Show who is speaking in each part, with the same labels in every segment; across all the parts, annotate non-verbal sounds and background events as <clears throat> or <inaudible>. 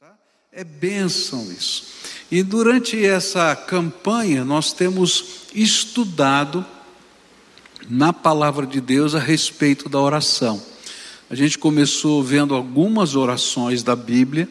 Speaker 1: Tá? É bênção isso. E durante essa campanha nós temos estudado na palavra de Deus a respeito da oração. A gente começou vendo algumas orações da Bíblia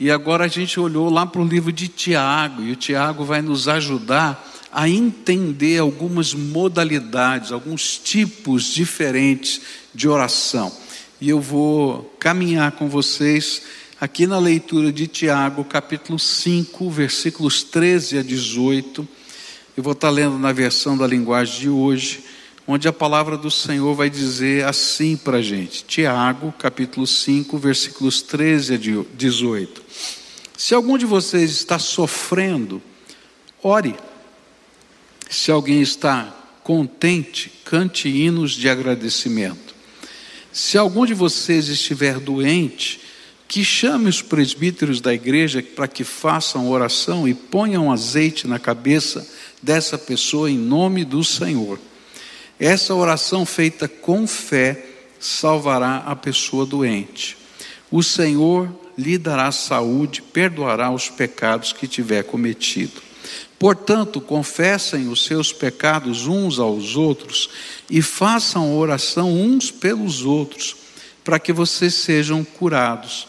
Speaker 1: e agora a gente olhou lá para o livro de Tiago e o Tiago vai nos ajudar a entender algumas modalidades, alguns tipos diferentes de oração. E eu vou caminhar com vocês aqui na leitura de Tiago, capítulo 5, versículos 13 a 18. Eu vou estar lendo na versão da linguagem de hoje, onde a palavra do Senhor vai dizer assim para a gente. Tiago, capítulo 5, versículos 13 a 18. Se algum de vocês está sofrendo, ore. Se alguém está contente, cante hinos de agradecimento. Se algum de vocês estiver doente, que chame os presbíteros da igreja para que façam oração e ponham azeite na cabeça dessa pessoa em nome do Senhor. Essa oração feita com fé salvará a pessoa doente. O Senhor lhe dará saúde, perdoará os pecados que tiver cometido. Portanto, confessem os seus pecados uns aos outros e façam oração uns pelos outros, para que vocês sejam curados.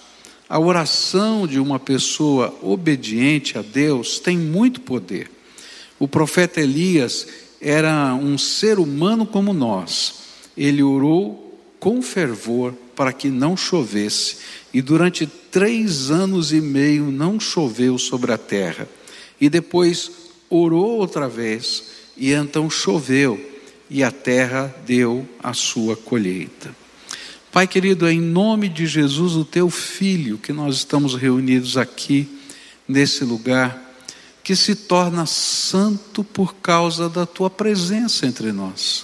Speaker 1: A oração de uma pessoa obediente a Deus tem muito poder. O profeta Elias era um ser humano como nós. Ele orou com fervor para que não chovesse, e durante três anos e meio não choveu sobre a terra. E depois orou outra vez, e então choveu, e a terra deu a sua colheita. Pai querido, é em nome de Jesus, o teu filho, que nós estamos reunidos aqui, nesse lugar, que se torna santo por causa da tua presença entre nós.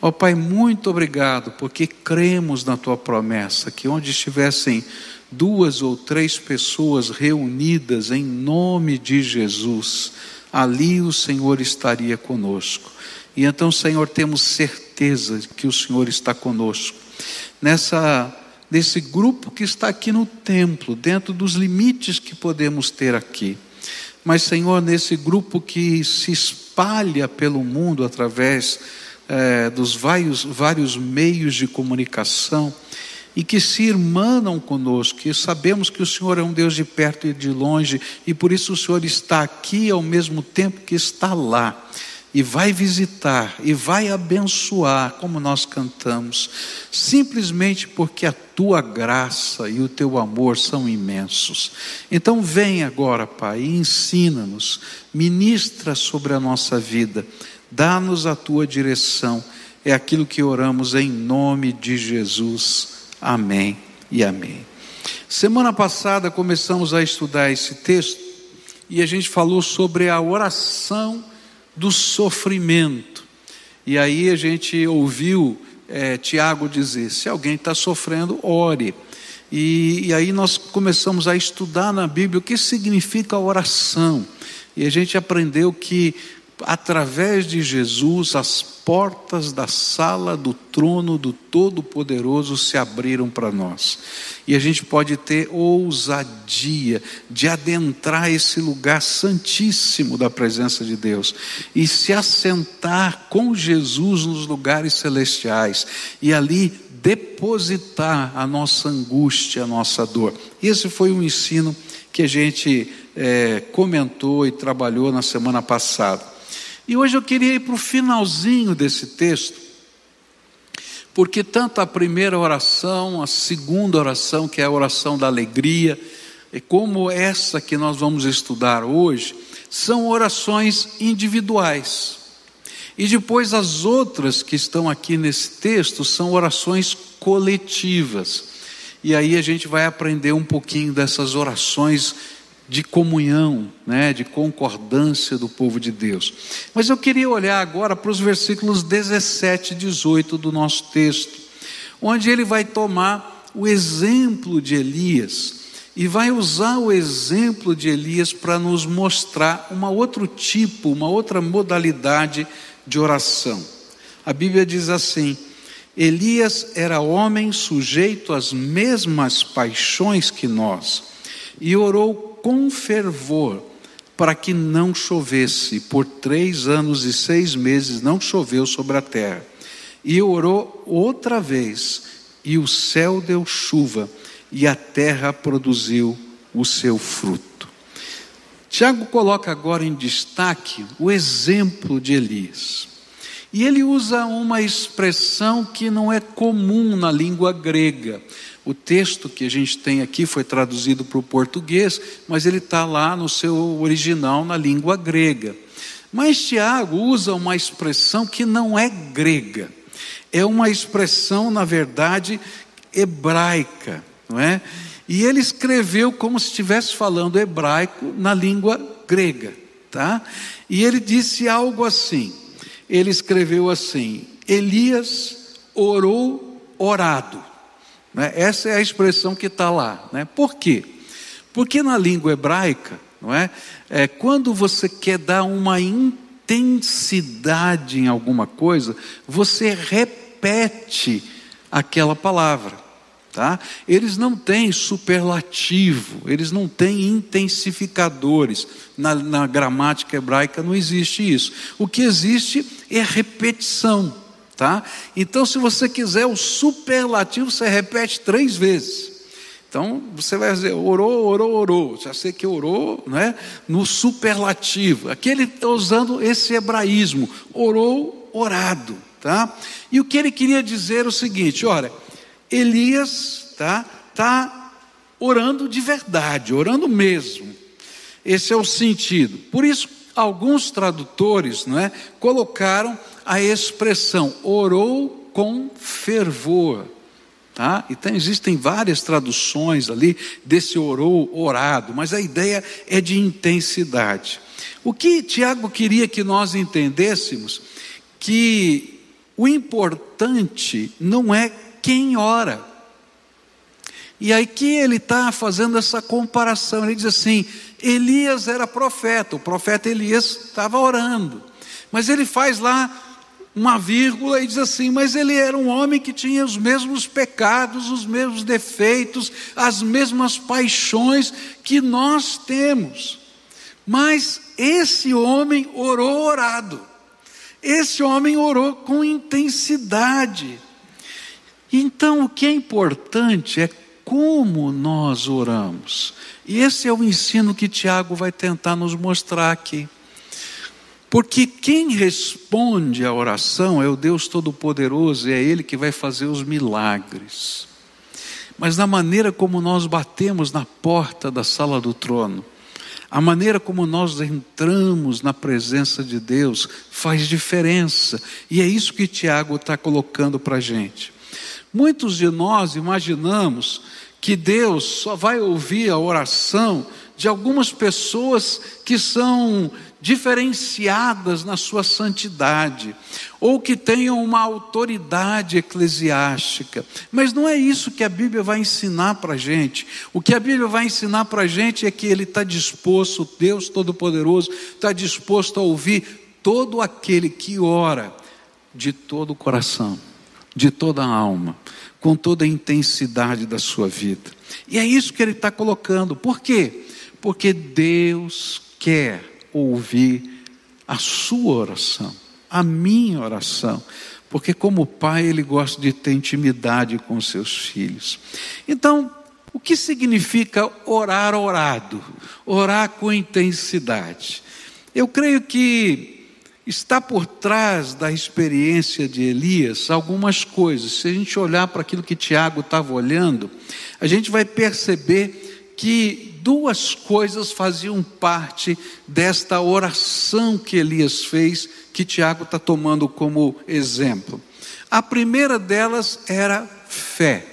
Speaker 1: Ó oh, Pai, muito obrigado, porque cremos na tua promessa, que onde estivessem duas ou três pessoas reunidas em nome de Jesus, ali o Senhor estaria conosco. E então, Senhor, temos certeza que o Senhor está conosco. Nessa nesse grupo que está aqui no templo, dentro dos limites que podemos ter aqui. Mas, Senhor, nesse grupo que se espalha pelo mundo através é, dos vários, vários meios de comunicação, e que se irmanam conosco, que sabemos que o Senhor é um Deus de perto e de longe, e por isso o Senhor está aqui ao mesmo tempo que está lá, e vai visitar, e vai abençoar, como nós cantamos, simplesmente porque a tua graça e o teu amor são imensos. Então, vem agora, Pai, e ensina-nos, ministra sobre a nossa vida, dá-nos a tua direção, é aquilo que oramos em nome de Jesus. Amém e amém. Semana passada começamos a estudar esse texto e a gente falou sobre a oração do sofrimento. E aí a gente ouviu é, Tiago dizer: se alguém está sofrendo, ore. E, e aí nós começamos a estudar na Bíblia o que significa oração. E a gente aprendeu que através de Jesus, as portas da sala do trono do Todo-Poderoso se abriram para nós. E a gente pode ter ousadia de adentrar esse lugar santíssimo da presença de Deus e se assentar com Jesus nos lugares celestiais e ali depositar a nossa angústia, a nossa dor. Esse foi um ensino que a gente é, comentou e trabalhou na semana passada. E hoje eu queria ir para o finalzinho desse texto, porque tanto a primeira oração, a segunda oração, que é a oração da alegria, e como essa que nós vamos estudar hoje, são orações individuais. E depois as outras que estão aqui nesse texto são orações coletivas. E aí a gente vai aprender um pouquinho dessas orações de comunhão, né, de concordância do povo de Deus. Mas eu queria olhar agora para os versículos 17 e 18 do nosso texto, onde ele vai tomar o exemplo de Elias e vai usar o exemplo de Elias para nos mostrar uma outro tipo, uma outra modalidade de oração. A Bíblia diz assim: Elias era homem sujeito às mesmas paixões que nós e orou com fervor para que não chovesse. Por três anos e seis meses não choveu sobre a terra. E orou outra vez, e o céu deu chuva, e a terra produziu o seu fruto. Tiago coloca agora em destaque o exemplo de Elias. E ele usa uma expressão que não é comum na língua grega. O texto que a gente tem aqui foi traduzido para o português, mas ele está lá no seu original na língua grega. Mas Tiago usa uma expressão que não é grega, é uma expressão, na verdade, hebraica, não é? E ele escreveu como se estivesse falando hebraico na língua grega, tá? E ele disse algo assim: ele escreveu assim: Elias orou orado. Né? Essa é a expressão que está lá. Né? Por quê? Porque na língua hebraica, não é? é? Quando você quer dar uma intensidade em alguma coisa, você repete aquela palavra. Tá? Eles não têm superlativo, eles não têm intensificadores. Na, na, gramática hebraica não existe isso. O que existe é repetição. Tá? Então, se você quiser o superlativo, você repete três vezes. Então, você vai dizer, orou, orou, orou. Já sei que orou né, no superlativo. Aqui ele está usando esse hebraísmo, orou, orado. Tá? E o que ele queria dizer é o seguinte: olha Elias tá, tá orando de verdade, orando mesmo. Esse é o sentido. Por isso, alguns tradutores não é, colocaram a expressão orou com fervor. Tá? Então existem várias traduções ali desse orou, orado, mas a ideia é de intensidade. O que Tiago queria que nós entendêssemos que o importante não é quem ora. E aí que ele está fazendo essa comparação. Ele diz assim: Elias era profeta, o profeta Elias estava orando. Mas ele faz lá uma vírgula e diz assim: Mas ele era um homem que tinha os mesmos pecados, os mesmos defeitos, as mesmas paixões que nós temos. Mas esse homem orou orado. Esse homem orou com intensidade. Então, o que é importante é como nós oramos. E esse é o ensino que Tiago vai tentar nos mostrar aqui. Porque quem responde à oração é o Deus Todo-Poderoso, e é Ele que vai fazer os milagres. Mas na maneira como nós batemos na porta da sala do trono, a maneira como nós entramos na presença de Deus faz diferença, e é isso que Tiago está colocando para a gente. Muitos de nós imaginamos que Deus só vai ouvir a oração de algumas pessoas que são diferenciadas na sua santidade, ou que tenham uma autoridade eclesiástica. Mas não é isso que a Bíblia vai ensinar para a gente. O que a Bíblia vai ensinar para a gente é que Ele está disposto, Deus Todo-Poderoso, está disposto a ouvir todo aquele que ora de todo o coração de toda a alma, com toda a intensidade da sua vida. E é isso que ele está colocando. Por quê? Porque Deus quer ouvir a sua oração, a minha oração. Porque, como pai, ele gosta de ter intimidade com seus filhos. Então, o que significa orar orado? Orar com intensidade. Eu creio que está por trás da experiência de Elias algumas coisas. Se a gente olhar para aquilo que Tiago estava olhando, a gente vai perceber que duas coisas faziam parte desta oração que Elias fez, que Tiago está tomando como exemplo. A primeira delas era fé.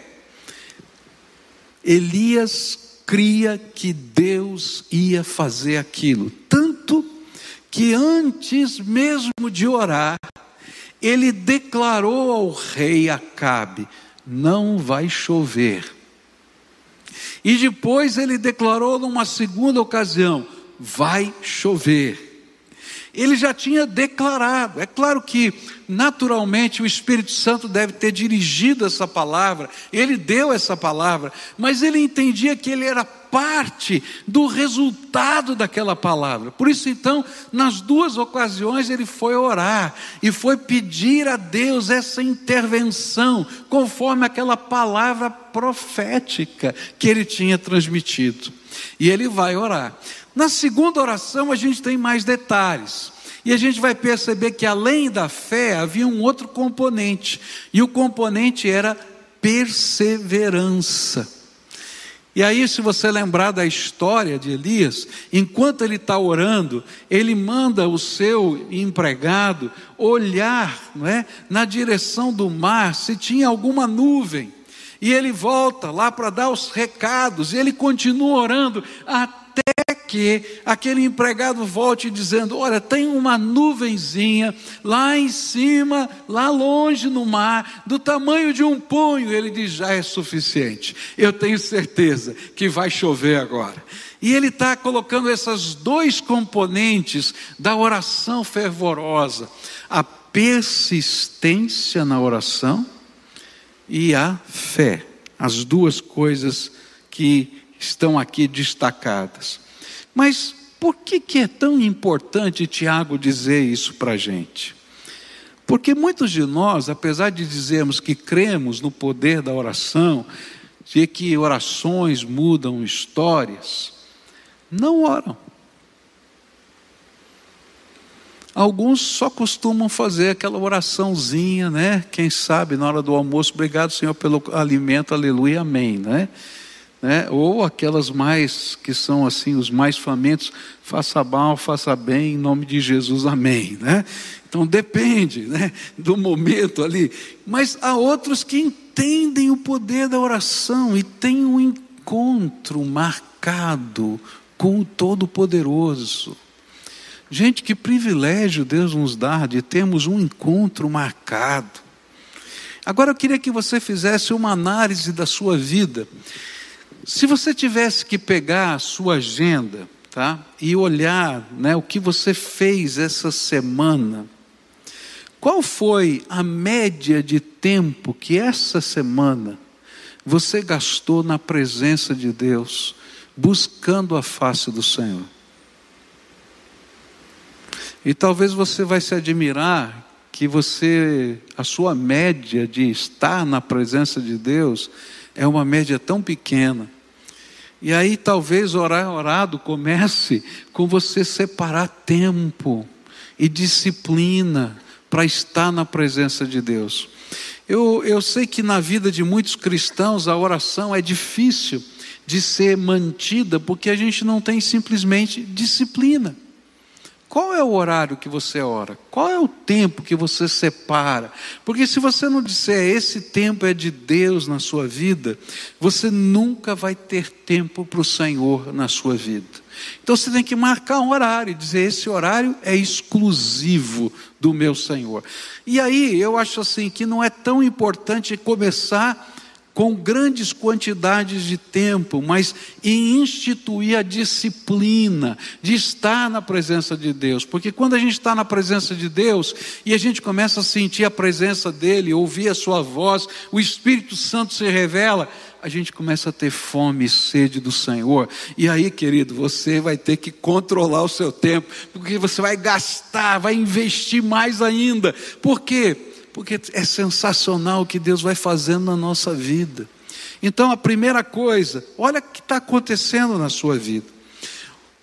Speaker 1: Elias cria que Deus ia fazer aquilo, tanto que antes mesmo de orar, ele declarou ao rei Acabe: não vai chover. E depois ele declarou numa segunda ocasião: vai chover. Ele já tinha declarado. É claro que, naturalmente, o Espírito Santo deve ter dirigido essa palavra, ele deu essa palavra, mas ele entendia que ele era parte do resultado daquela palavra. Por isso, então, nas duas ocasiões ele foi orar e foi pedir a Deus essa intervenção, conforme aquela palavra profética que ele tinha transmitido. E ele vai orar. Na segunda oração, a gente tem mais detalhes. E a gente vai perceber que além da fé havia um outro componente, e o componente era perseverança. E aí, se você lembrar da história de Elias, enquanto ele está orando, ele manda o seu empregado olhar não é, na direção do mar se tinha alguma nuvem. E ele volta lá para dar os recados, e ele continua orando até que aquele empregado volte dizendo: Olha, tem uma nuvenzinha lá em cima, lá longe no mar, do tamanho de um punho. Ele diz: Já é suficiente, eu tenho certeza que vai chover agora. E ele está colocando esses dois componentes da oração fervorosa: a persistência na oração e a fé. As duas coisas que estão aqui destacadas. Mas por que, que é tão importante Tiago dizer isso para a gente? Porque muitos de nós, apesar de dizermos que cremos no poder da oração, de que orações mudam histórias, não oram. Alguns só costumam fazer aquela oraçãozinha, né? Quem sabe na hora do almoço, obrigado Senhor pelo alimento, aleluia, amém, né? né? ou aquelas mais que são assim os mais famintos, faça mal, faça bem, em nome de Jesus, amém. Né? Então depende né, do momento ali. Mas há outros que entendem o poder da oração e têm um encontro marcado com o Todo-Poderoso. Gente, que privilégio Deus nos dá de termos um encontro marcado. Agora eu queria que você fizesse uma análise da sua vida se você tivesse que pegar a sua agenda, tá? E olhar, né, o que você fez essa semana, qual foi a média de tempo que essa semana você gastou na presença de Deus, buscando a face do Senhor? E talvez você vai se admirar que você, a sua média de estar na presença de Deus é uma média tão pequena e aí talvez orar orado comece com você separar tempo e disciplina para estar na presença de Deus. Eu, eu sei que na vida de muitos cristãos a oração é difícil de ser mantida porque a gente não tem simplesmente disciplina. Qual é o horário que você ora? Qual é o tempo que você separa? Porque se você não disser esse tempo é de Deus na sua vida, você nunca vai ter tempo para o Senhor na sua vida. Então você tem que marcar um horário e dizer: esse horário é exclusivo do meu Senhor. E aí eu acho assim que não é tão importante começar com grandes quantidades de tempo, mas em instituir a disciplina de estar na presença de Deus. Porque quando a gente está na presença de Deus e a gente começa a sentir a presença dEle, ouvir a Sua voz, o Espírito Santo se revela, a gente começa a ter fome e sede do Senhor. E aí, querido, você vai ter que controlar o seu tempo, porque você vai gastar, vai investir mais ainda. Por quê? Porque é sensacional o que Deus vai fazendo na nossa vida. Então, a primeira coisa, olha o que está acontecendo na sua vida.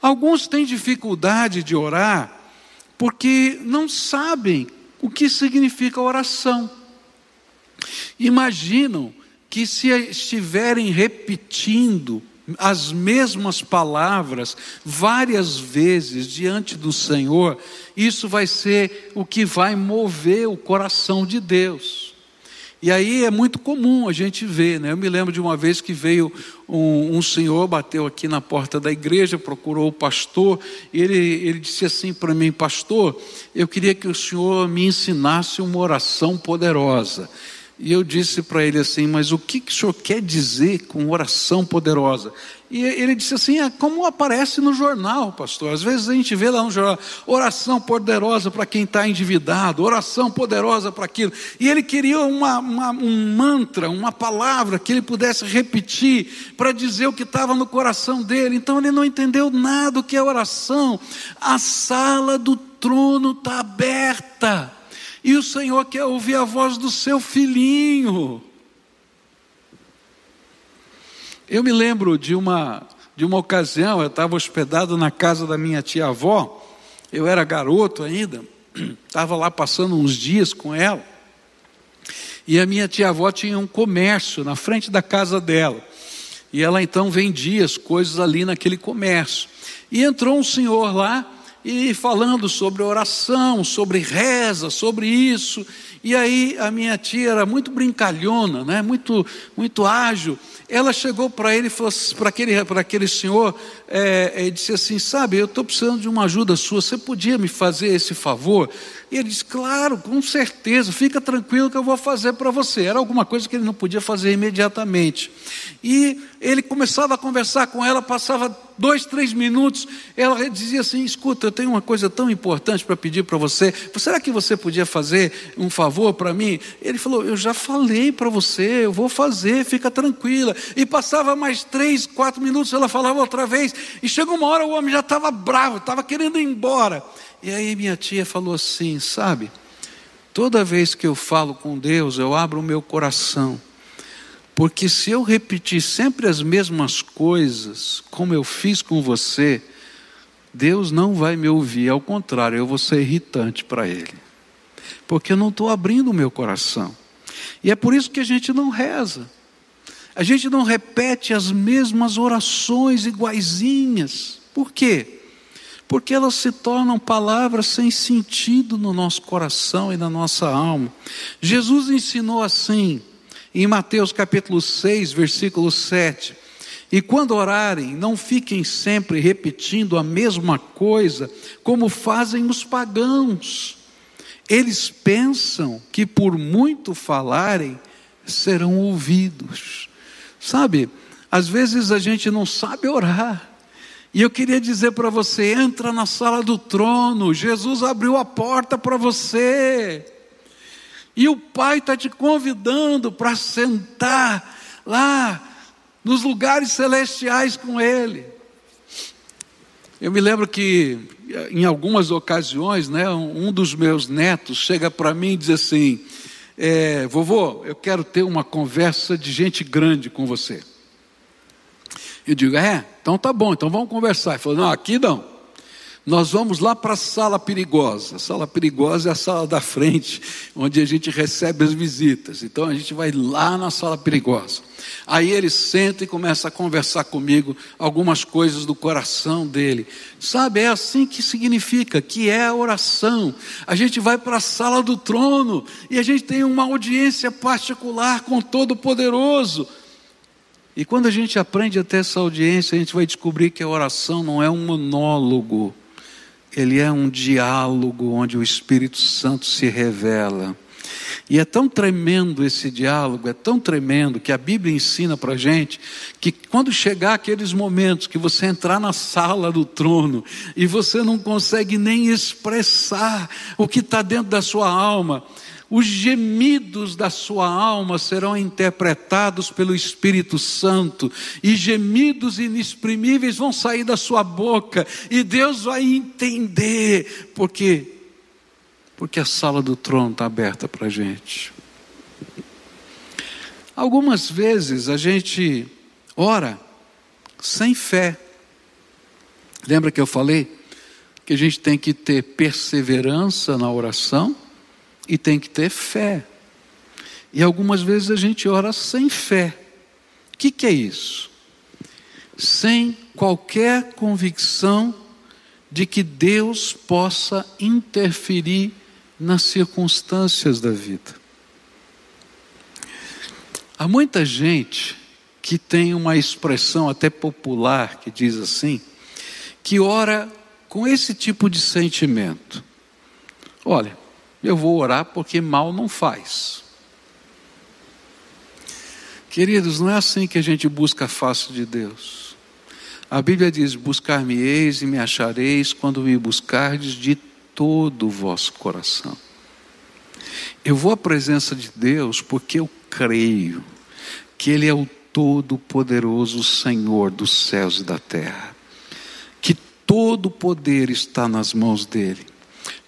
Speaker 1: Alguns têm dificuldade de orar porque não sabem o que significa oração. Imaginam que se estiverem repetindo as mesmas palavras várias vezes diante do Senhor, isso vai ser o que vai mover o coração de Deus. E aí é muito comum a gente ver, né? Eu me lembro de uma vez que veio um, um senhor, bateu aqui na porta da igreja, procurou o pastor, e ele, ele disse assim para mim, pastor, eu queria que o senhor me ensinasse uma oração poderosa. E eu disse para ele assim: Mas o que, que o senhor quer dizer com oração poderosa? E ele disse assim: É como aparece no jornal, pastor. Às vezes a gente vê lá no jornal: oração poderosa para quem está endividado, oração poderosa para aquilo. E ele queria uma, uma, um mantra, uma palavra que ele pudesse repetir para dizer o que estava no coração dele. Então ele não entendeu nada do que é oração. A sala do trono está aberta. Senhor quer ouvir a voz do seu filhinho. Eu me lembro de uma, de uma ocasião, eu estava hospedado na casa da minha tia-avó, eu era garoto ainda, <clears throat> estava lá passando uns dias com ela, e a minha tia-avó tinha um comércio na frente da casa dela, e ela então vendia as coisas ali naquele comércio. E entrou um senhor lá, e falando sobre oração, sobre reza, sobre isso. E aí a minha tia era muito brincalhona, né? muito, muito ágil. Ela chegou para ele, para aquele, aquele senhor, é, e disse assim: Sabe, eu estou precisando de uma ajuda sua, você podia me fazer esse favor? E ele disse: Claro, com certeza, fica tranquilo que eu vou fazer para você. Era alguma coisa que ele não podia fazer imediatamente. E ele começava a conversar com ela, passava dois, três minutos, ela dizia assim: Escuta, eu tenho uma coisa tão importante para pedir para você. Será que você podia fazer um favor para mim? Ele falou: Eu já falei para você, eu vou fazer, fica tranquila. E passava mais três, quatro minutos, ela falava outra vez. E chegou uma hora, o homem já estava bravo, estava querendo ir embora. E aí minha tia falou assim: sabe, toda vez que eu falo com Deus, eu abro o meu coração. Porque se eu repetir sempre as mesmas coisas, como eu fiz com você, Deus não vai me ouvir, ao contrário, eu vou ser irritante para Ele. Porque eu não estou abrindo o meu coração. E é por isso que a gente não reza. A gente não repete as mesmas orações iguaizinhas. Por quê? porque elas se tornam palavras sem sentido no nosso coração e na nossa alma. Jesus ensinou assim, em Mateus capítulo 6, versículo 7. E quando orarem, não fiquem sempre repetindo a mesma coisa, como fazem os pagãos. Eles pensam que por muito falarem, serão ouvidos. Sabe, às vezes a gente não sabe orar. E eu queria dizer para você: entra na sala do trono, Jesus abriu a porta para você. E o Pai está te convidando para sentar lá nos lugares celestiais com Ele. Eu me lembro que em algumas ocasiões, né, um dos meus netos chega para mim e diz assim: é, vovô, eu quero ter uma conversa de gente grande com você. Eu digo, é, então tá bom, então vamos conversar. Ele falou, não, aqui não. Nós vamos lá para a sala perigosa. A sala perigosa é a sala da frente, onde a gente recebe as visitas. Então a gente vai lá na sala perigosa. Aí ele senta e começa a conversar comigo algumas coisas do coração dele. Sabe, é assim que significa, que é a oração. A gente vai para a sala do trono e a gente tem uma audiência particular com Todo-Poderoso. E quando a gente aprende a ter essa audiência, a gente vai descobrir que a oração não é um monólogo, ele é um diálogo onde o Espírito Santo se revela. E é tão tremendo esse diálogo, é tão tremendo que a Bíblia ensina para gente que quando chegar aqueles momentos que você entrar na sala do trono e você não consegue nem expressar o que está dentro da sua alma, os gemidos da sua alma serão interpretados pelo Espírito Santo, e gemidos inexprimíveis vão sair da sua boca, e Deus vai entender, porque porque a sala do trono está aberta para a gente. Algumas vezes a gente ora sem fé. Lembra que eu falei que a gente tem que ter perseverança na oração? E tem que ter fé. E algumas vezes a gente ora sem fé. O que, que é isso? Sem qualquer convicção de que Deus possa interferir nas circunstâncias da vida. Há muita gente que tem uma expressão até popular que diz assim, que ora com esse tipo de sentimento. Olha, eu vou orar porque mal não faz. Queridos, não é assim que a gente busca a face de Deus. A Bíblia diz: Buscar-me-eis e me achareis quando me buscardes de todo o vosso coração. Eu vou à presença de Deus porque eu creio que Ele é o Todo-Poderoso Senhor dos céus e da terra, que todo o poder está nas mãos dEle,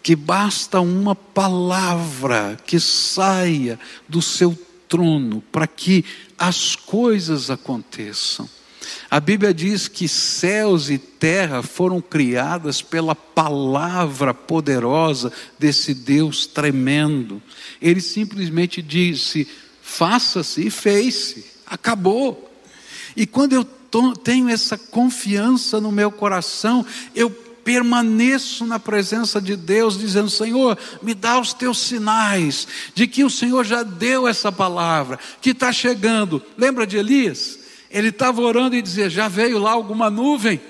Speaker 1: que basta uma palavra que saia do seu trono para que as coisas aconteçam. A Bíblia diz que céus e terra foram criadas pela palavra poderosa desse Deus tremendo. Ele simplesmente disse: faça-se e fez-se, acabou. E quando eu tenho essa confiança no meu coração, eu permaneço na presença de Deus, dizendo: Senhor, me dá os teus sinais de que o Senhor já deu essa palavra, que está chegando. Lembra de Elias? Ele estava orando e dizia: Já veio lá alguma nuvem?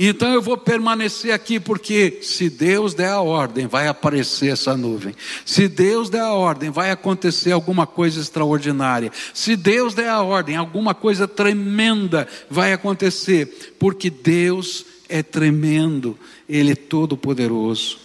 Speaker 1: Então eu vou permanecer aqui, porque se Deus der a ordem, vai aparecer essa nuvem. Se Deus der a ordem, vai acontecer alguma coisa extraordinária. Se Deus der a ordem, alguma coisa tremenda vai acontecer, porque Deus é tremendo, Ele é todo-poderoso.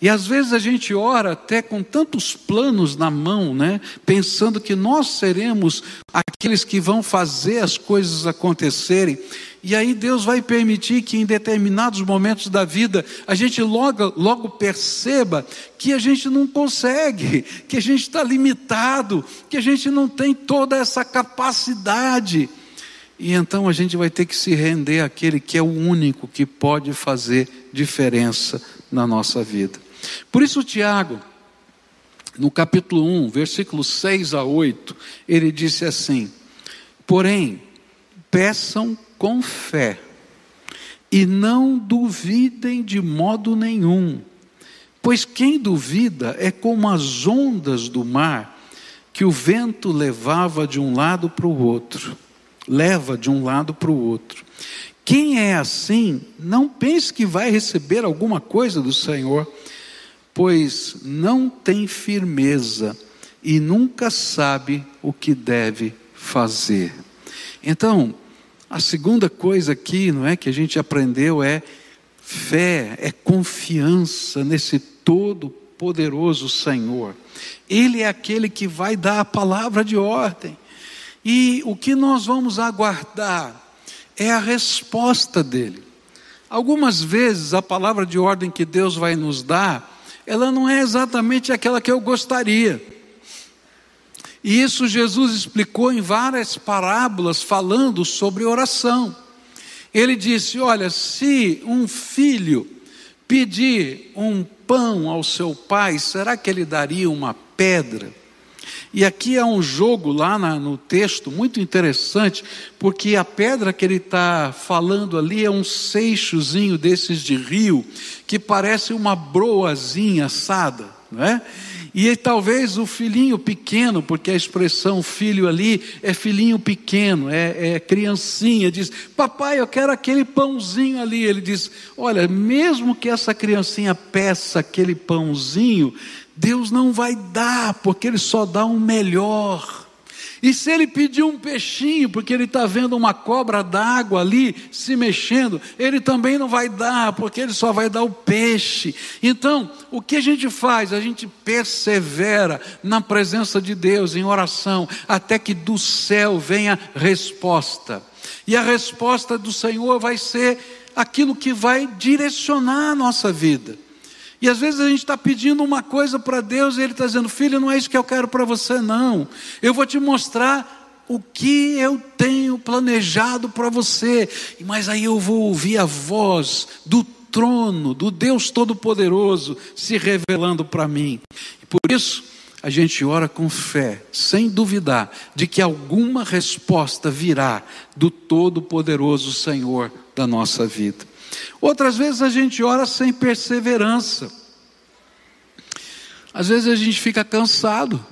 Speaker 1: E às vezes a gente ora até com tantos planos na mão, né? Pensando que nós seremos aqueles que vão fazer as coisas acontecerem. E aí Deus vai permitir que em determinados momentos da vida a gente logo, logo perceba que a gente não consegue, que a gente está limitado, que a gente não tem toda essa capacidade. E então a gente vai ter que se render àquele que é o único que pode fazer diferença na nossa vida. Por isso, Tiago, no capítulo 1, versículos 6 a 8, ele disse assim: Porém, peçam com fé, e não duvidem de modo nenhum, pois quem duvida é como as ondas do mar que o vento levava de um lado para o outro leva de um lado para o outro. Quem é assim, não pense que vai receber alguma coisa do Senhor, pois não tem firmeza e nunca sabe o que deve fazer. Então, a segunda coisa aqui, não é que a gente aprendeu é fé, é confiança nesse todo poderoso Senhor. Ele é aquele que vai dar a palavra de ordem. E o que nós vamos aguardar é a resposta dele. Algumas vezes a palavra de ordem que Deus vai nos dar, ela não é exatamente aquela que eu gostaria. E isso Jesus explicou em várias parábolas falando sobre oração. Ele disse: Olha, se um filho pedir um pão ao seu pai, será que ele daria uma pedra? E aqui há um jogo lá na, no texto muito interessante, porque a pedra que ele está falando ali é um seixozinho desses de rio, que parece uma broazinha assada, não é? E talvez o filhinho pequeno, porque a expressão filho ali é filhinho pequeno, é, é, criancinha, diz: Papai, eu quero aquele pãozinho ali. Ele diz: Olha, mesmo que essa criancinha peça aquele pãozinho, Deus não vai dar, porque Ele só dá um melhor. E se ele pedir um peixinho, porque ele está vendo uma cobra d'água ali se mexendo, ele também não vai dar, porque ele só vai dar o peixe. Então, o que a gente faz? A gente persevera na presença de Deus, em oração, até que do céu venha resposta. E a resposta do Senhor vai ser aquilo que vai direcionar a nossa vida. E às vezes a gente está pedindo uma coisa para Deus e Ele está dizendo: Filho, não é isso que eu quero para você, não. Eu vou te mostrar o que eu tenho planejado para você. Mas aí eu vou ouvir a voz do trono, do Deus Todo-Poderoso se revelando para mim. E por isso, a gente ora com fé, sem duvidar de que alguma resposta virá do Todo-Poderoso Senhor da nossa vida. Outras vezes a gente ora sem perseverança. Às vezes a gente fica cansado.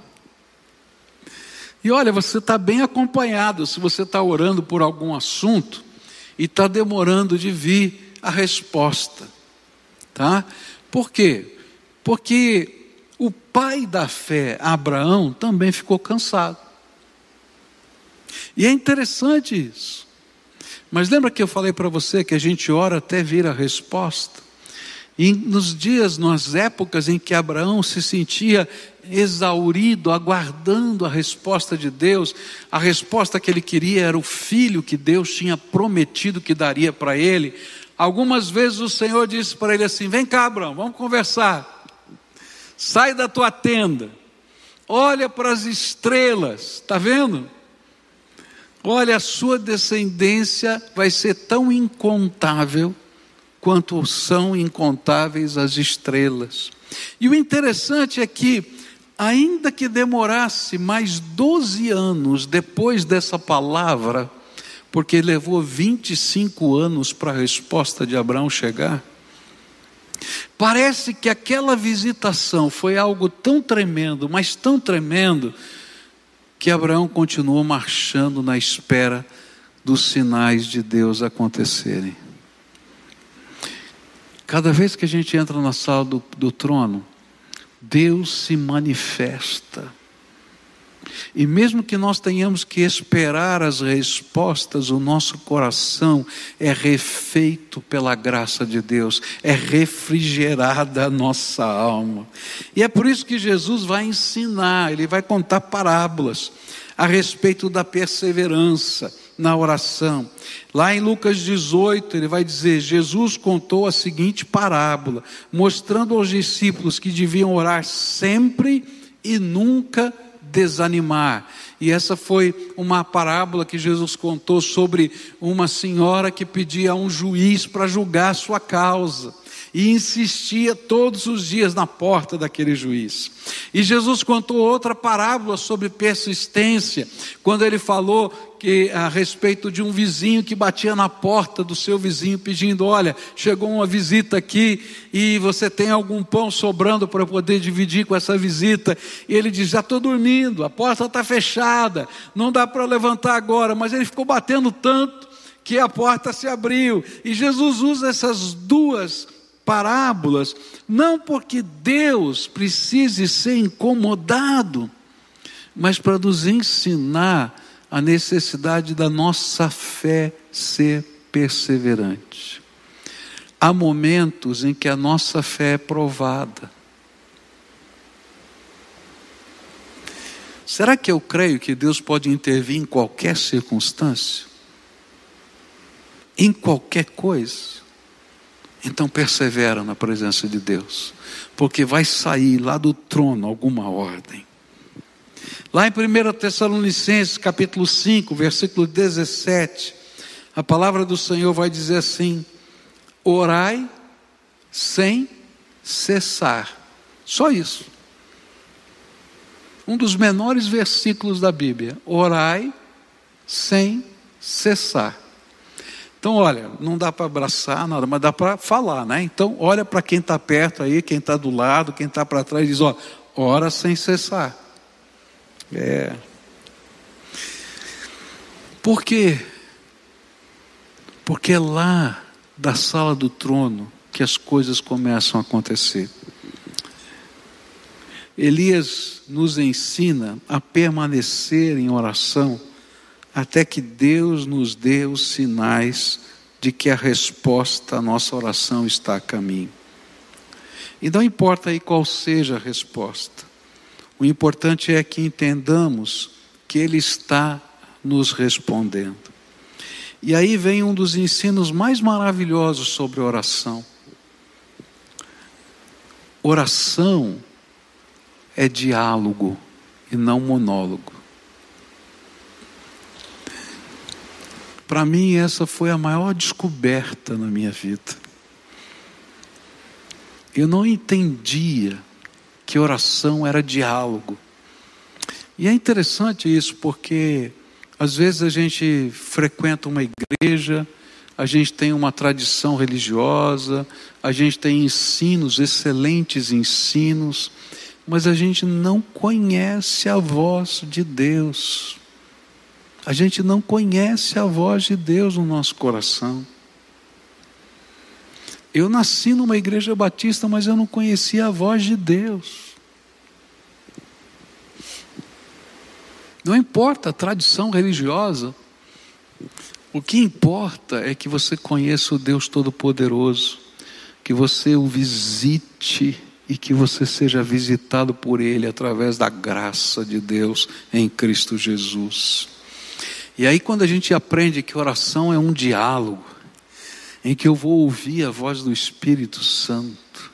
Speaker 1: E olha, você está bem acompanhado se você está orando por algum assunto e está demorando de vir a resposta. Tá? Por quê? Porque o pai da fé, Abraão, também ficou cansado. E é interessante isso. Mas lembra que eu falei para você que a gente ora até vir a resposta? E nos dias, nas épocas em que Abraão se sentia exaurido, aguardando a resposta de Deus, a resposta que ele queria era o filho que Deus tinha prometido que daria para ele. Algumas vezes o Senhor disse para ele assim: Vem cá, Abraão, vamos conversar. Sai da tua tenda, olha para as estrelas, está vendo? Olha, a sua descendência vai ser tão incontável quanto são incontáveis as estrelas. E o interessante é que, ainda que demorasse mais 12 anos depois dessa palavra, porque levou 25 anos para a resposta de Abraão chegar, parece que aquela visitação foi algo tão tremendo, mas tão tremendo, que Abraão continuou marchando na espera dos sinais de Deus acontecerem. Cada vez que a gente entra na sala do, do trono, Deus se manifesta. E mesmo que nós tenhamos que esperar as respostas, o nosso coração é refeito pela graça de Deus, é refrigerada a nossa alma. E é por isso que Jesus vai ensinar, ele vai contar parábolas a respeito da perseverança na oração. Lá em Lucas 18, ele vai dizer: Jesus contou a seguinte parábola, mostrando aos discípulos que deviam orar sempre e nunca desanimar. E essa foi uma parábola que Jesus contou sobre uma senhora que pedia a um juiz para julgar sua causa e insistia todos os dias na porta daquele juiz. E Jesus contou outra parábola sobre persistência, quando ele falou que a respeito de um vizinho que batia na porta do seu vizinho pedindo: "Olha, chegou uma visita aqui e você tem algum pão sobrando para poder dividir com essa visita?" E ele diz: "Já estou dormindo, a porta está fechada, não dá para levantar agora." Mas ele ficou batendo tanto que a porta se abriu. E Jesus usa essas duas parábolas, não porque Deus precise ser incomodado, mas para nos ensinar a necessidade da nossa fé ser perseverante. Há momentos em que a nossa fé é provada. Será que eu creio que Deus pode intervir em qualquer circunstância? Em qualquer coisa? Então persevera na presença de Deus, porque vai sair lá do trono alguma ordem. Lá em 1 Tessalonicenses, capítulo 5, versículo 17, a palavra do Senhor vai dizer assim: Orai sem cessar. Só isso. Um dos menores versículos da Bíblia. Orai sem cessar. Então, olha, não dá para abraçar nada, mas dá para falar, né? Então, olha para quem está perto aí, quem está do lado, quem está para trás, diz: ó, ora sem cessar. É. Por quê? Porque é lá da sala do trono que as coisas começam a acontecer. Elias nos ensina a permanecer em oração até que Deus nos dê os sinais de que a resposta à nossa oração está a caminho. E não importa aí qual seja a resposta, o importante é que entendamos que Ele está nos respondendo. E aí vem um dos ensinos mais maravilhosos sobre oração. Oração é diálogo e não monólogo. Para mim, essa foi a maior descoberta na minha vida. Eu não entendia que oração era diálogo. E é interessante isso, porque às vezes a gente frequenta uma igreja, a gente tem uma tradição religiosa, a gente tem ensinos, excelentes ensinos, mas a gente não conhece a voz de Deus. A gente não conhece a voz de Deus no nosso coração. Eu nasci numa igreja batista, mas eu não conhecia a voz de Deus. Não importa a tradição religiosa. O que importa é que você conheça o Deus Todo-Poderoso, que você o visite e que você seja visitado por Ele através da graça de Deus em Cristo Jesus. E aí, quando a gente aprende que oração é um diálogo, em que eu vou ouvir a voz do Espírito Santo,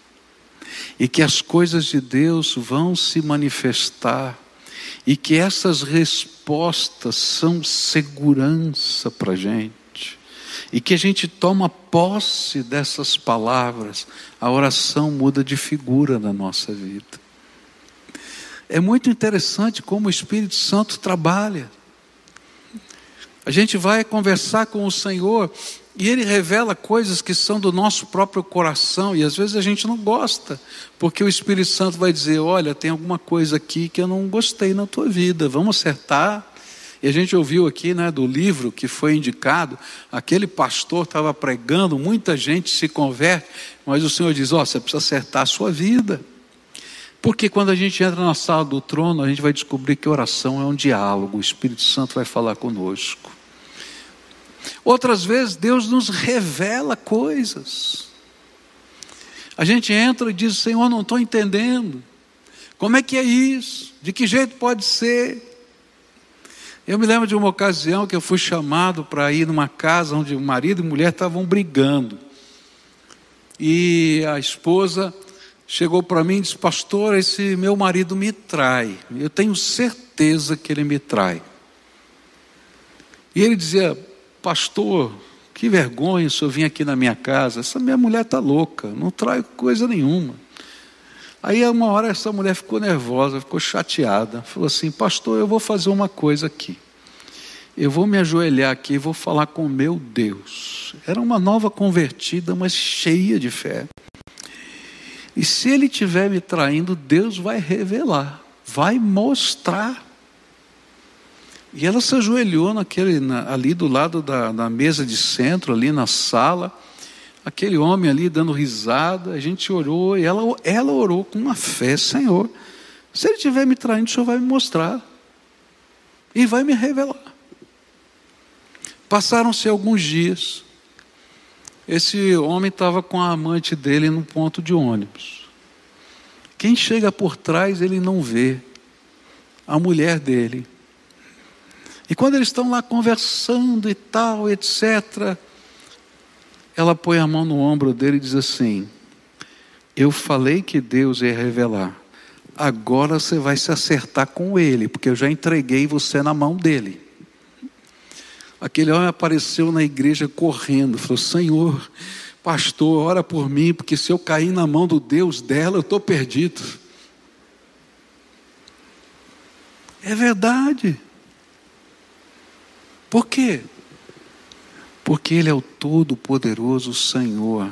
Speaker 1: e que as coisas de Deus vão se manifestar, e que essas respostas são segurança para a gente, e que a gente toma posse dessas palavras, a oração muda de figura na nossa vida. É muito interessante como o Espírito Santo trabalha. A gente vai conversar com o Senhor e Ele revela coisas que são do nosso próprio coração e às vezes a gente não gosta, porque o Espírito Santo vai dizer: Olha, tem alguma coisa aqui que eu não gostei na tua vida, vamos acertar. E a gente ouviu aqui né, do livro que foi indicado, aquele pastor estava pregando, muita gente se converte, mas o Senhor diz: Ó, oh, você precisa acertar a sua vida. Porque quando a gente entra na sala do trono, a gente vai descobrir que oração é um diálogo, o Espírito Santo vai falar conosco. Outras vezes Deus nos revela coisas. A gente entra e diz: Senhor, não estou entendendo. Como é que é isso? De que jeito pode ser? Eu me lembro de uma ocasião que eu fui chamado para ir numa casa onde o marido e mulher estavam brigando. E a esposa chegou para mim e disse: Pastor, esse meu marido me trai. Eu tenho certeza que ele me trai. E ele dizia: Pastor, que vergonha se eu vim aqui na minha casa. Essa minha mulher está louca, não trai coisa nenhuma. Aí, uma hora, essa mulher ficou nervosa, ficou chateada. Falou assim: Pastor, eu vou fazer uma coisa aqui. Eu vou me ajoelhar aqui e vou falar com meu Deus. Era uma nova convertida, mas cheia de fé. E se ele estiver me traindo, Deus vai revelar, vai mostrar. E ela se ajoelhou naquele, na, ali do lado da, da mesa de centro, ali na sala. Aquele homem ali dando risada, a gente orou, e ela, ela orou com uma fé, Senhor. Se ele estiver me traindo, o Senhor vai me mostrar. E vai me revelar. Passaram-se alguns dias. Esse homem estava com a amante dele no ponto de ônibus. Quem chega por trás, ele não vê. A mulher dele. E quando eles estão lá conversando e tal, etc., ela põe a mão no ombro dele e diz assim: Eu falei que Deus ia revelar. Agora você vai se acertar com ele, porque eu já entreguei você na mão dele. Aquele homem apareceu na igreja correndo, falou: Senhor, pastor, ora por mim, porque se eu cair na mão do Deus dela, eu estou perdido. É verdade. Por quê? Porque Ele é o Todo-Poderoso Senhor.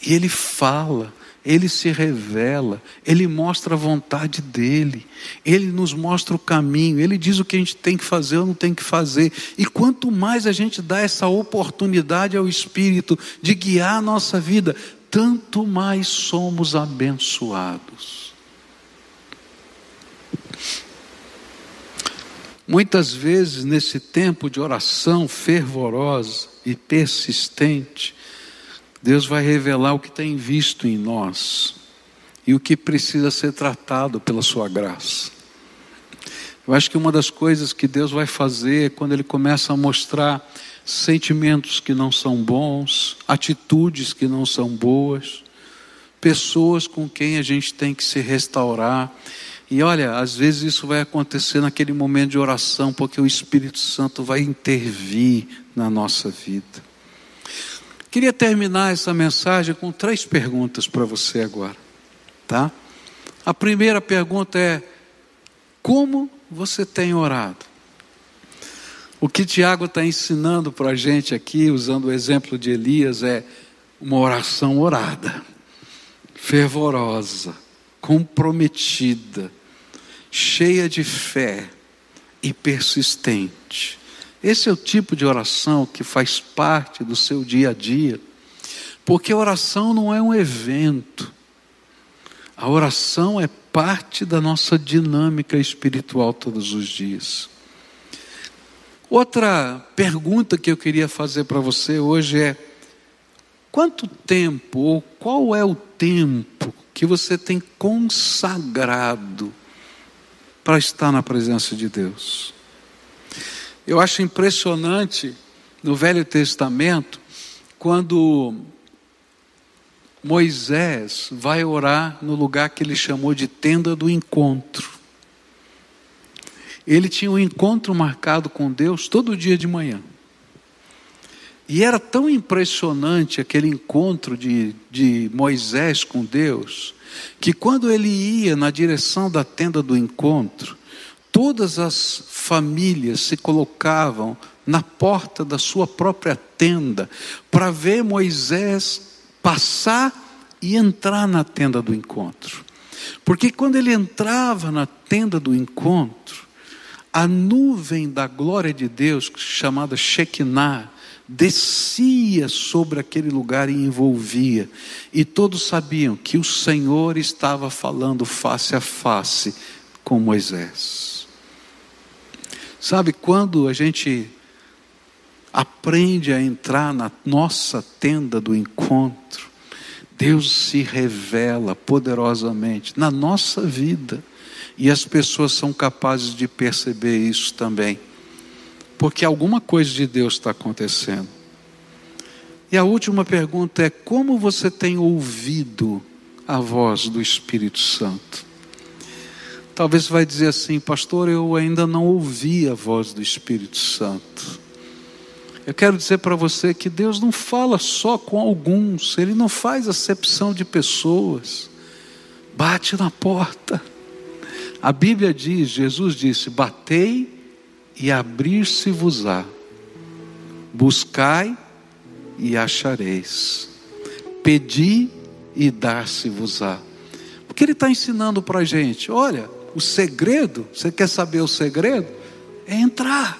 Speaker 1: E Ele fala, Ele se revela, Ele mostra a vontade dEle, Ele nos mostra o caminho, Ele diz o que a gente tem que fazer ou não tem que fazer. E quanto mais a gente dá essa oportunidade ao Espírito de guiar a nossa vida, tanto mais somos abençoados. Muitas vezes, nesse tempo de oração fervorosa e persistente, Deus vai revelar o que tem visto em nós e o que precisa ser tratado pela Sua graça. Eu acho que uma das coisas que Deus vai fazer é quando Ele começa a mostrar sentimentos que não são bons, atitudes que não são boas, pessoas com quem a gente tem que se restaurar e olha, às vezes isso vai acontecer naquele momento de oração, porque o Espírito Santo vai intervir na nossa vida. Queria terminar essa mensagem com três perguntas para você agora, tá? A primeira pergunta é: como você tem orado? O que Tiago está ensinando para a gente aqui, usando o exemplo de Elias, é uma oração orada, fervorosa, comprometida, cheia de fé e persistente. Esse é o tipo de oração que faz parte do seu dia a dia, porque a oração não é um evento, a oração é parte da nossa dinâmica espiritual todos os dias. Outra pergunta que eu queria fazer para você hoje é: quanto tempo ou qual é o tempo que você tem consagrado para estar na presença de Deus? Eu acho impressionante no Velho Testamento quando Moisés vai orar no lugar que ele chamou de tenda do encontro. Ele tinha um encontro marcado com Deus todo dia de manhã. E era tão impressionante aquele encontro de, de Moisés com Deus, que quando ele ia na direção da tenda do encontro, todas as famílias se colocavam na porta da sua própria tenda para ver Moisés passar e entrar na tenda do encontro. Porque quando ele entrava na tenda do encontro, a nuvem da glória de Deus, chamada Shekinah, descia sobre aquele lugar e envolvia. E todos sabiam que o Senhor estava falando face a face com Moisés. Sabe quando a gente aprende a entrar na nossa tenda do encontro, Deus se revela poderosamente na nossa vida e as pessoas são capazes de perceber isso também, porque alguma coisa de Deus está acontecendo. E a última pergunta é: como você tem ouvido a voz do Espírito Santo? Talvez você vai dizer assim, pastor, eu ainda não ouvi a voz do Espírito Santo. Eu quero dizer para você que Deus não fala só com alguns, Ele não faz acepção de pessoas. Bate na porta. A Bíblia diz, Jesus disse: Batei e abrir-se-vos-á, buscai e achareis, pedi e dar-se-vos-á. O que ele está ensinando para a gente? Olha, o segredo, você quer saber o segredo? É entrar.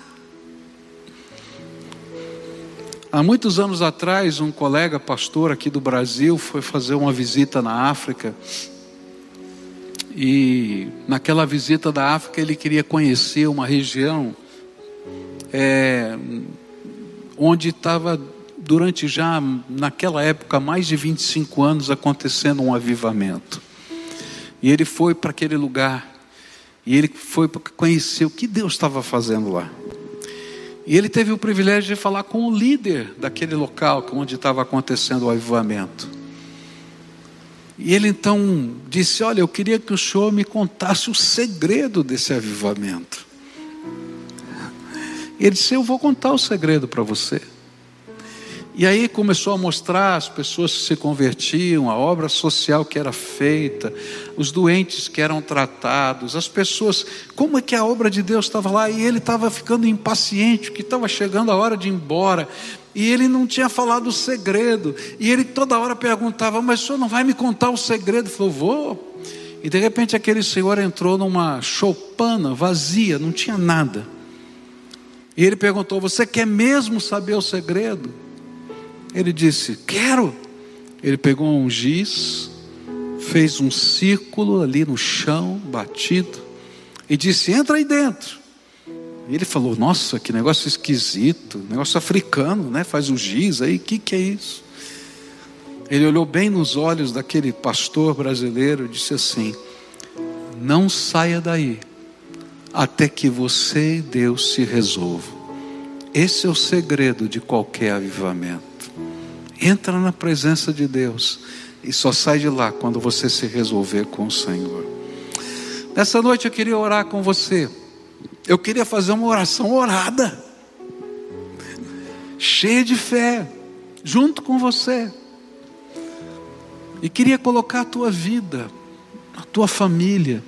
Speaker 1: Há muitos anos atrás, um colega pastor aqui do Brasil foi fazer uma visita na África. E naquela visita da África ele queria conhecer uma região é, onde estava durante já naquela época mais de 25 anos acontecendo um avivamento. E ele foi para aquele lugar e ele foi para conhecer o que Deus estava fazendo lá. E ele teve o privilégio de falar com o líder daquele local onde estava acontecendo o avivamento. E ele então disse: Olha, eu queria que o senhor me contasse o segredo desse avivamento. E ele disse: Eu vou contar o segredo para você. E aí começou a mostrar as pessoas que se convertiam, a obra social que era feita, os doentes que eram tratados, as pessoas, como é que a obra de Deus estava lá e ele estava ficando impaciente, que estava chegando a hora de ir embora. E ele não tinha falado o segredo. E ele toda hora perguntava: Mas o senhor não vai me contar o segredo? Ele falou: Vou. E de repente aquele senhor entrou numa choupana vazia, não tinha nada. E ele perguntou: Você quer mesmo saber o segredo? Ele disse: Quero. Ele pegou um giz, fez um círculo ali no chão, batido, e disse: Entra aí dentro. E ele falou: Nossa, que negócio esquisito, negócio africano, né? Faz o giz aí, o que, que é isso? Ele olhou bem nos olhos daquele pastor brasileiro e disse assim: Não saia daí, até que você e Deus se resolvam. Esse é o segredo de qualquer avivamento. Entra na presença de Deus e só sai de lá quando você se resolver com o Senhor. Nessa noite eu queria orar com você. Eu queria fazer uma oração orada, cheia de fé, junto com você. E queria colocar a tua vida, a tua família,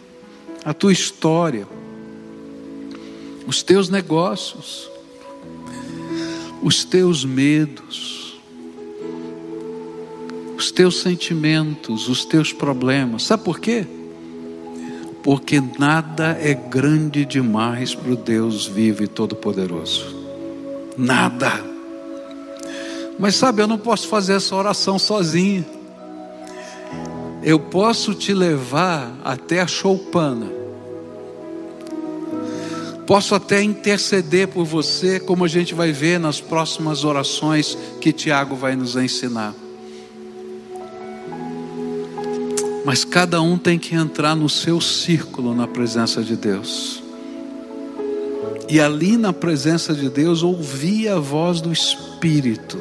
Speaker 1: a tua história, os teus negócios, os teus medos, os teus sentimentos, os teus problemas. Sabe por quê? Porque nada é grande demais para o Deus vivo e todo-poderoso. Nada. Mas sabe, eu não posso fazer essa oração sozinho. Eu posso te levar até a choupana. Posso até interceder por você, como a gente vai ver nas próximas orações que Tiago vai nos ensinar. Mas cada um tem que entrar no seu círculo na presença de Deus. E ali na presença de Deus ouvir a voz do Espírito,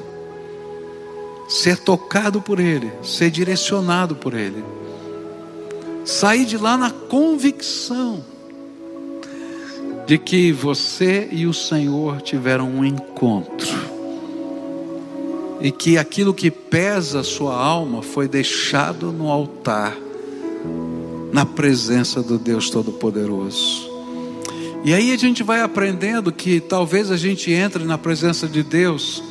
Speaker 1: ser tocado por Ele, ser direcionado por Ele, sair de lá na convicção de que você e o Senhor tiveram um encontro. E que aquilo que pesa a sua alma foi deixado no altar, na presença do Deus Todo-Poderoso. E aí a gente vai aprendendo que talvez a gente entre na presença de Deus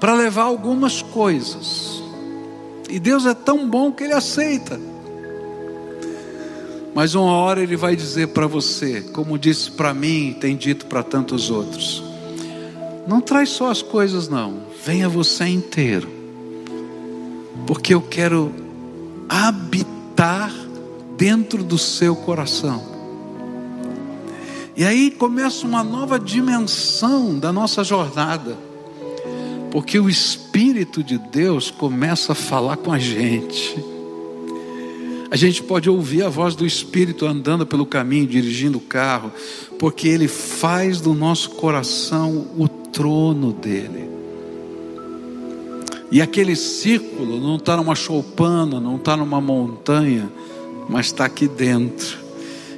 Speaker 1: para levar algumas coisas. E Deus é tão bom que Ele aceita. Mas uma hora ele vai dizer para você, como disse para mim tem dito para tantos outros: não traz só as coisas, não, venha você inteiro, porque eu quero habitar dentro do seu coração. E aí começa uma nova dimensão da nossa jornada, porque o Espírito de Deus começa a falar com a gente. A gente pode ouvir a voz do Espírito andando pelo caminho, dirigindo o carro, porque ele faz do nosso coração o trono dele. E aquele círculo não está numa choupana, não está numa montanha, mas está aqui dentro.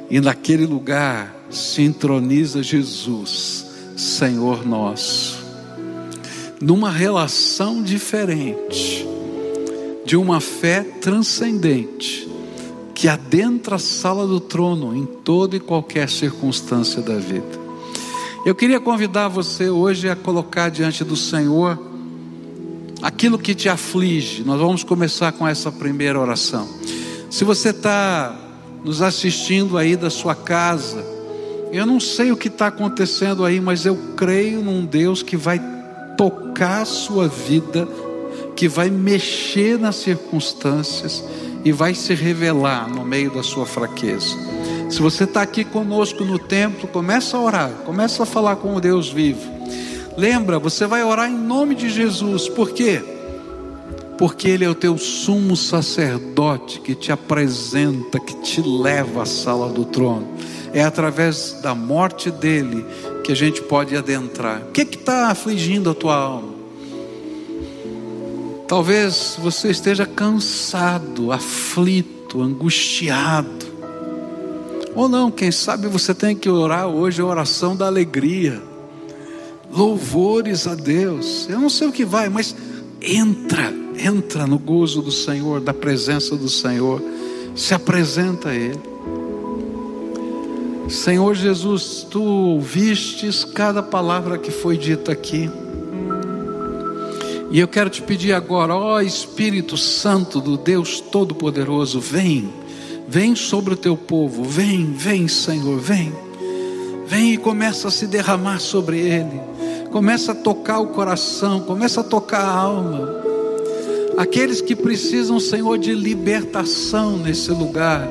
Speaker 1: E naquele lugar se entroniza Jesus, Senhor nosso. Numa relação diferente, de uma fé transcendente que adentra a sala do trono em toda e qualquer circunstância da vida. Eu queria convidar você hoje a colocar diante do Senhor aquilo que te aflige. Nós vamos começar com essa primeira oração. Se você está nos assistindo aí da sua casa, eu não sei o que está acontecendo aí, mas eu creio num Deus que vai tocar a sua vida, que vai mexer nas circunstâncias e vai se revelar no meio da sua fraqueza. Se você está aqui conosco no templo, começa a orar, começa a falar com o Deus vivo. Lembra, você vai orar em nome de Jesus, por quê? Porque Ele é o teu sumo sacerdote que te apresenta, que te leva à sala do trono. É através da morte dele que a gente pode adentrar. O que está afligindo a tua alma? Talvez você esteja cansado, aflito, angustiado. Ou não, quem sabe você tem que orar hoje a oração da alegria. Louvores a Deus. Eu não sei o que vai, mas entra, entra no gozo do Senhor, da presença do Senhor. Se apresenta a Ele. Senhor Jesus, tu ouvistes cada palavra que foi dita aqui. E eu quero te pedir agora, ó Espírito Santo do Deus Todo-Poderoso, vem, vem sobre o teu povo, vem, vem, Senhor, vem, vem e começa a se derramar sobre ele, começa a tocar o coração, começa a tocar a alma. Aqueles que precisam, Senhor, de libertação nesse lugar,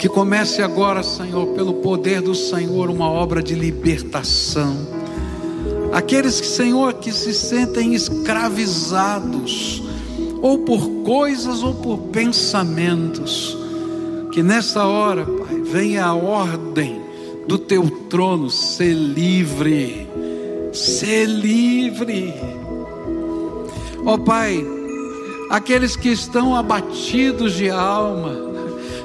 Speaker 1: que comece agora, Senhor, pelo poder do Senhor, uma obra de libertação Aqueles que, Senhor, que se sentem escravizados, ou por coisas ou por pensamentos, que nessa hora, Pai, venha a ordem do teu trono, ser livre, ser livre. Ó oh, Pai, aqueles que estão abatidos de alma,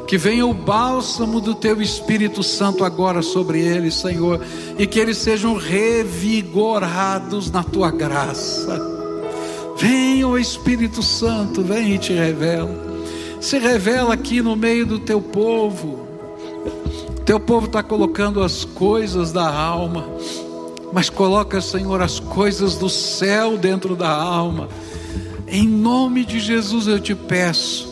Speaker 1: que venha o bálsamo do teu Espírito Santo agora sobre eles, Senhor, e que eles sejam revigorados na tua graça. Venha o Espírito Santo, vem e te revela. Se revela aqui no meio do teu povo. Teu povo está colocando as coisas da alma, mas coloca, Senhor, as coisas do céu dentro da alma. Em nome de Jesus eu te peço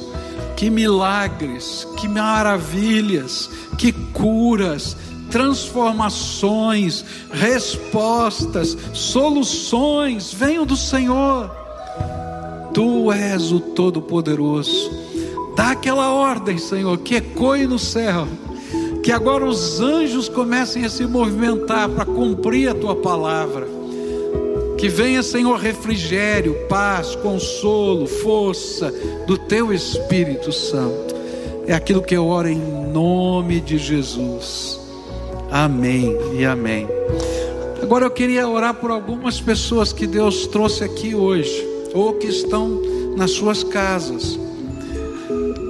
Speaker 1: que milagres, que maravilhas, que curas, transformações, respostas, soluções venham do Senhor. Tu és o Todo-Poderoso. Dá aquela ordem, Senhor, que ecoe no céu, Que agora os anjos comecem a se movimentar para cumprir a tua palavra. Que venha, Senhor, refrigério, paz, consolo, força do teu Espírito Santo. É aquilo que eu oro em nome de Jesus. Amém e amém. Agora eu queria orar por algumas pessoas que Deus trouxe aqui hoje, ou que estão nas suas casas,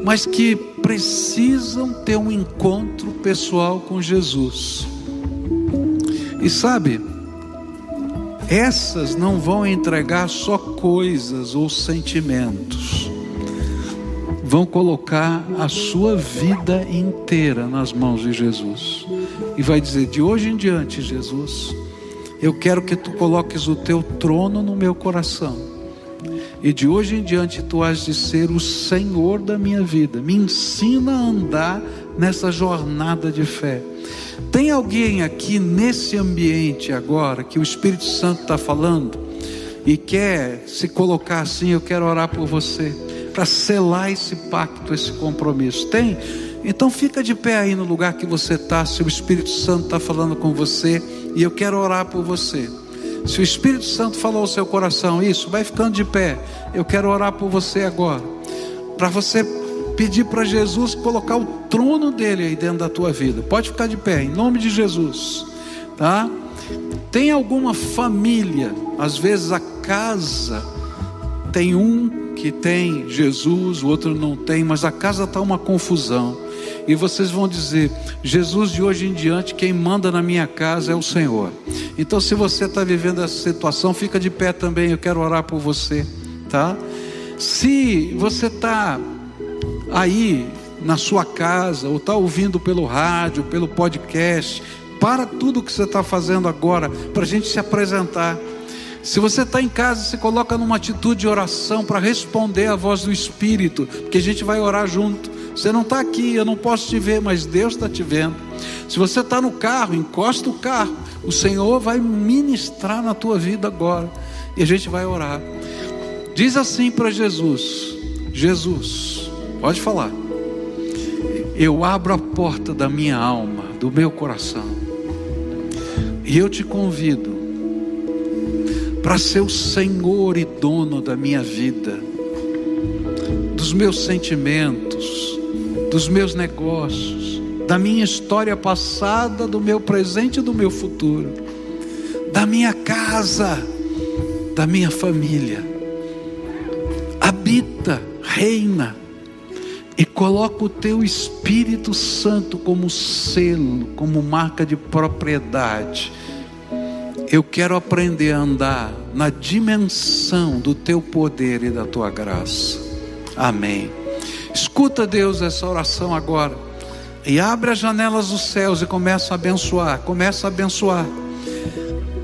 Speaker 1: mas que precisam ter um encontro pessoal com Jesus. E sabe, essas não vão entregar só coisas ou sentimentos, vão colocar a sua vida inteira nas mãos de Jesus. E vai dizer: de hoje em diante, Jesus, eu quero que tu coloques o teu trono no meu coração. E de hoje em diante tu has de ser o Senhor da minha vida. Me ensina a andar nessa jornada de fé. Tem alguém aqui nesse ambiente agora que o Espírito Santo está falando e quer se colocar assim? Eu quero orar por você para selar esse pacto, esse compromisso. Tem? Então fica de pé aí no lugar que você está. Se o Espírito Santo está falando com você e eu quero orar por você. Se o Espírito Santo falou ao seu coração isso, vai ficando de pé. Eu quero orar por você agora. Para você pedir para Jesus colocar o trono dele aí dentro da tua vida. Pode ficar de pé, em nome de Jesus, tá? Tem alguma família, às vezes a casa tem um que tem Jesus, o outro não tem, mas a casa está uma confusão. E vocês vão dizer: Jesus, de hoje em diante, quem manda na minha casa é o Senhor. Então, se você está vivendo essa situação, fica de pé também. Eu quero orar por você, tá? Se você está aí na sua casa, ou está ouvindo pelo rádio, pelo podcast, para tudo que você está fazendo agora, para a gente se apresentar. Se você está em casa, se coloca numa atitude de oração para responder à voz do Espírito, porque a gente vai orar junto. Você não está aqui, eu não posso te ver, mas Deus está te vendo. Se você está no carro, encosta o carro. O Senhor vai ministrar na tua vida agora. E a gente vai orar. Diz assim para Jesus: Jesus, Pode falar. Eu abro a porta da minha alma, do meu coração. E eu te convido para ser o Senhor e dono da minha vida, dos meus sentimentos, dos meus negócios, da minha história passada, do meu presente e do meu futuro, da minha casa, da minha família. Habita, reina e coloca o teu Espírito Santo como selo, como marca de propriedade. Eu quero aprender a andar na dimensão do teu poder e da tua graça. Amém. Escuta, Deus, essa oração agora. E abre as janelas dos céus e começa a abençoar. Começa a abençoar.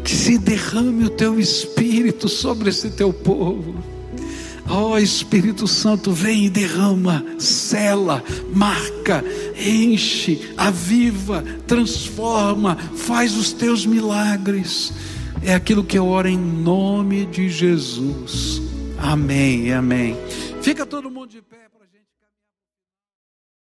Speaker 1: Que se derrame o teu espírito sobre esse teu povo Ó oh, Espírito Santo, vem e derrama, sela, marca, enche, aviva, transforma, faz os teus milagres. É aquilo que eu oro em nome de Jesus. Amém, amém. Fica todo mundo de pé.